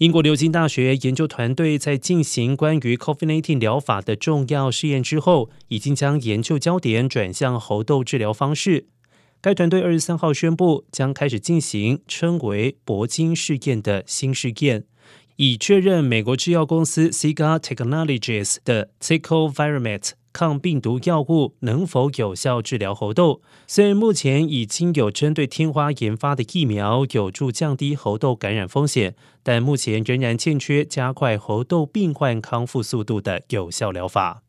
英国牛津大学研究团队在进行关于 COVID-19 疗法的重要试验之后，已经将研究焦点转向猴痘治疗方式。该团队二十三号宣布，将开始进行称为“铂金试验”的新试验，以确认美国制药公司 Cigar Technologies 的 Tecovirimat。抗病毒药物能否有效治疗猴痘？虽然目前已经有针对天花研发的疫苗有助降低猴痘感染风险，但目前仍然欠缺加快猴痘病患康复速度的有效疗法。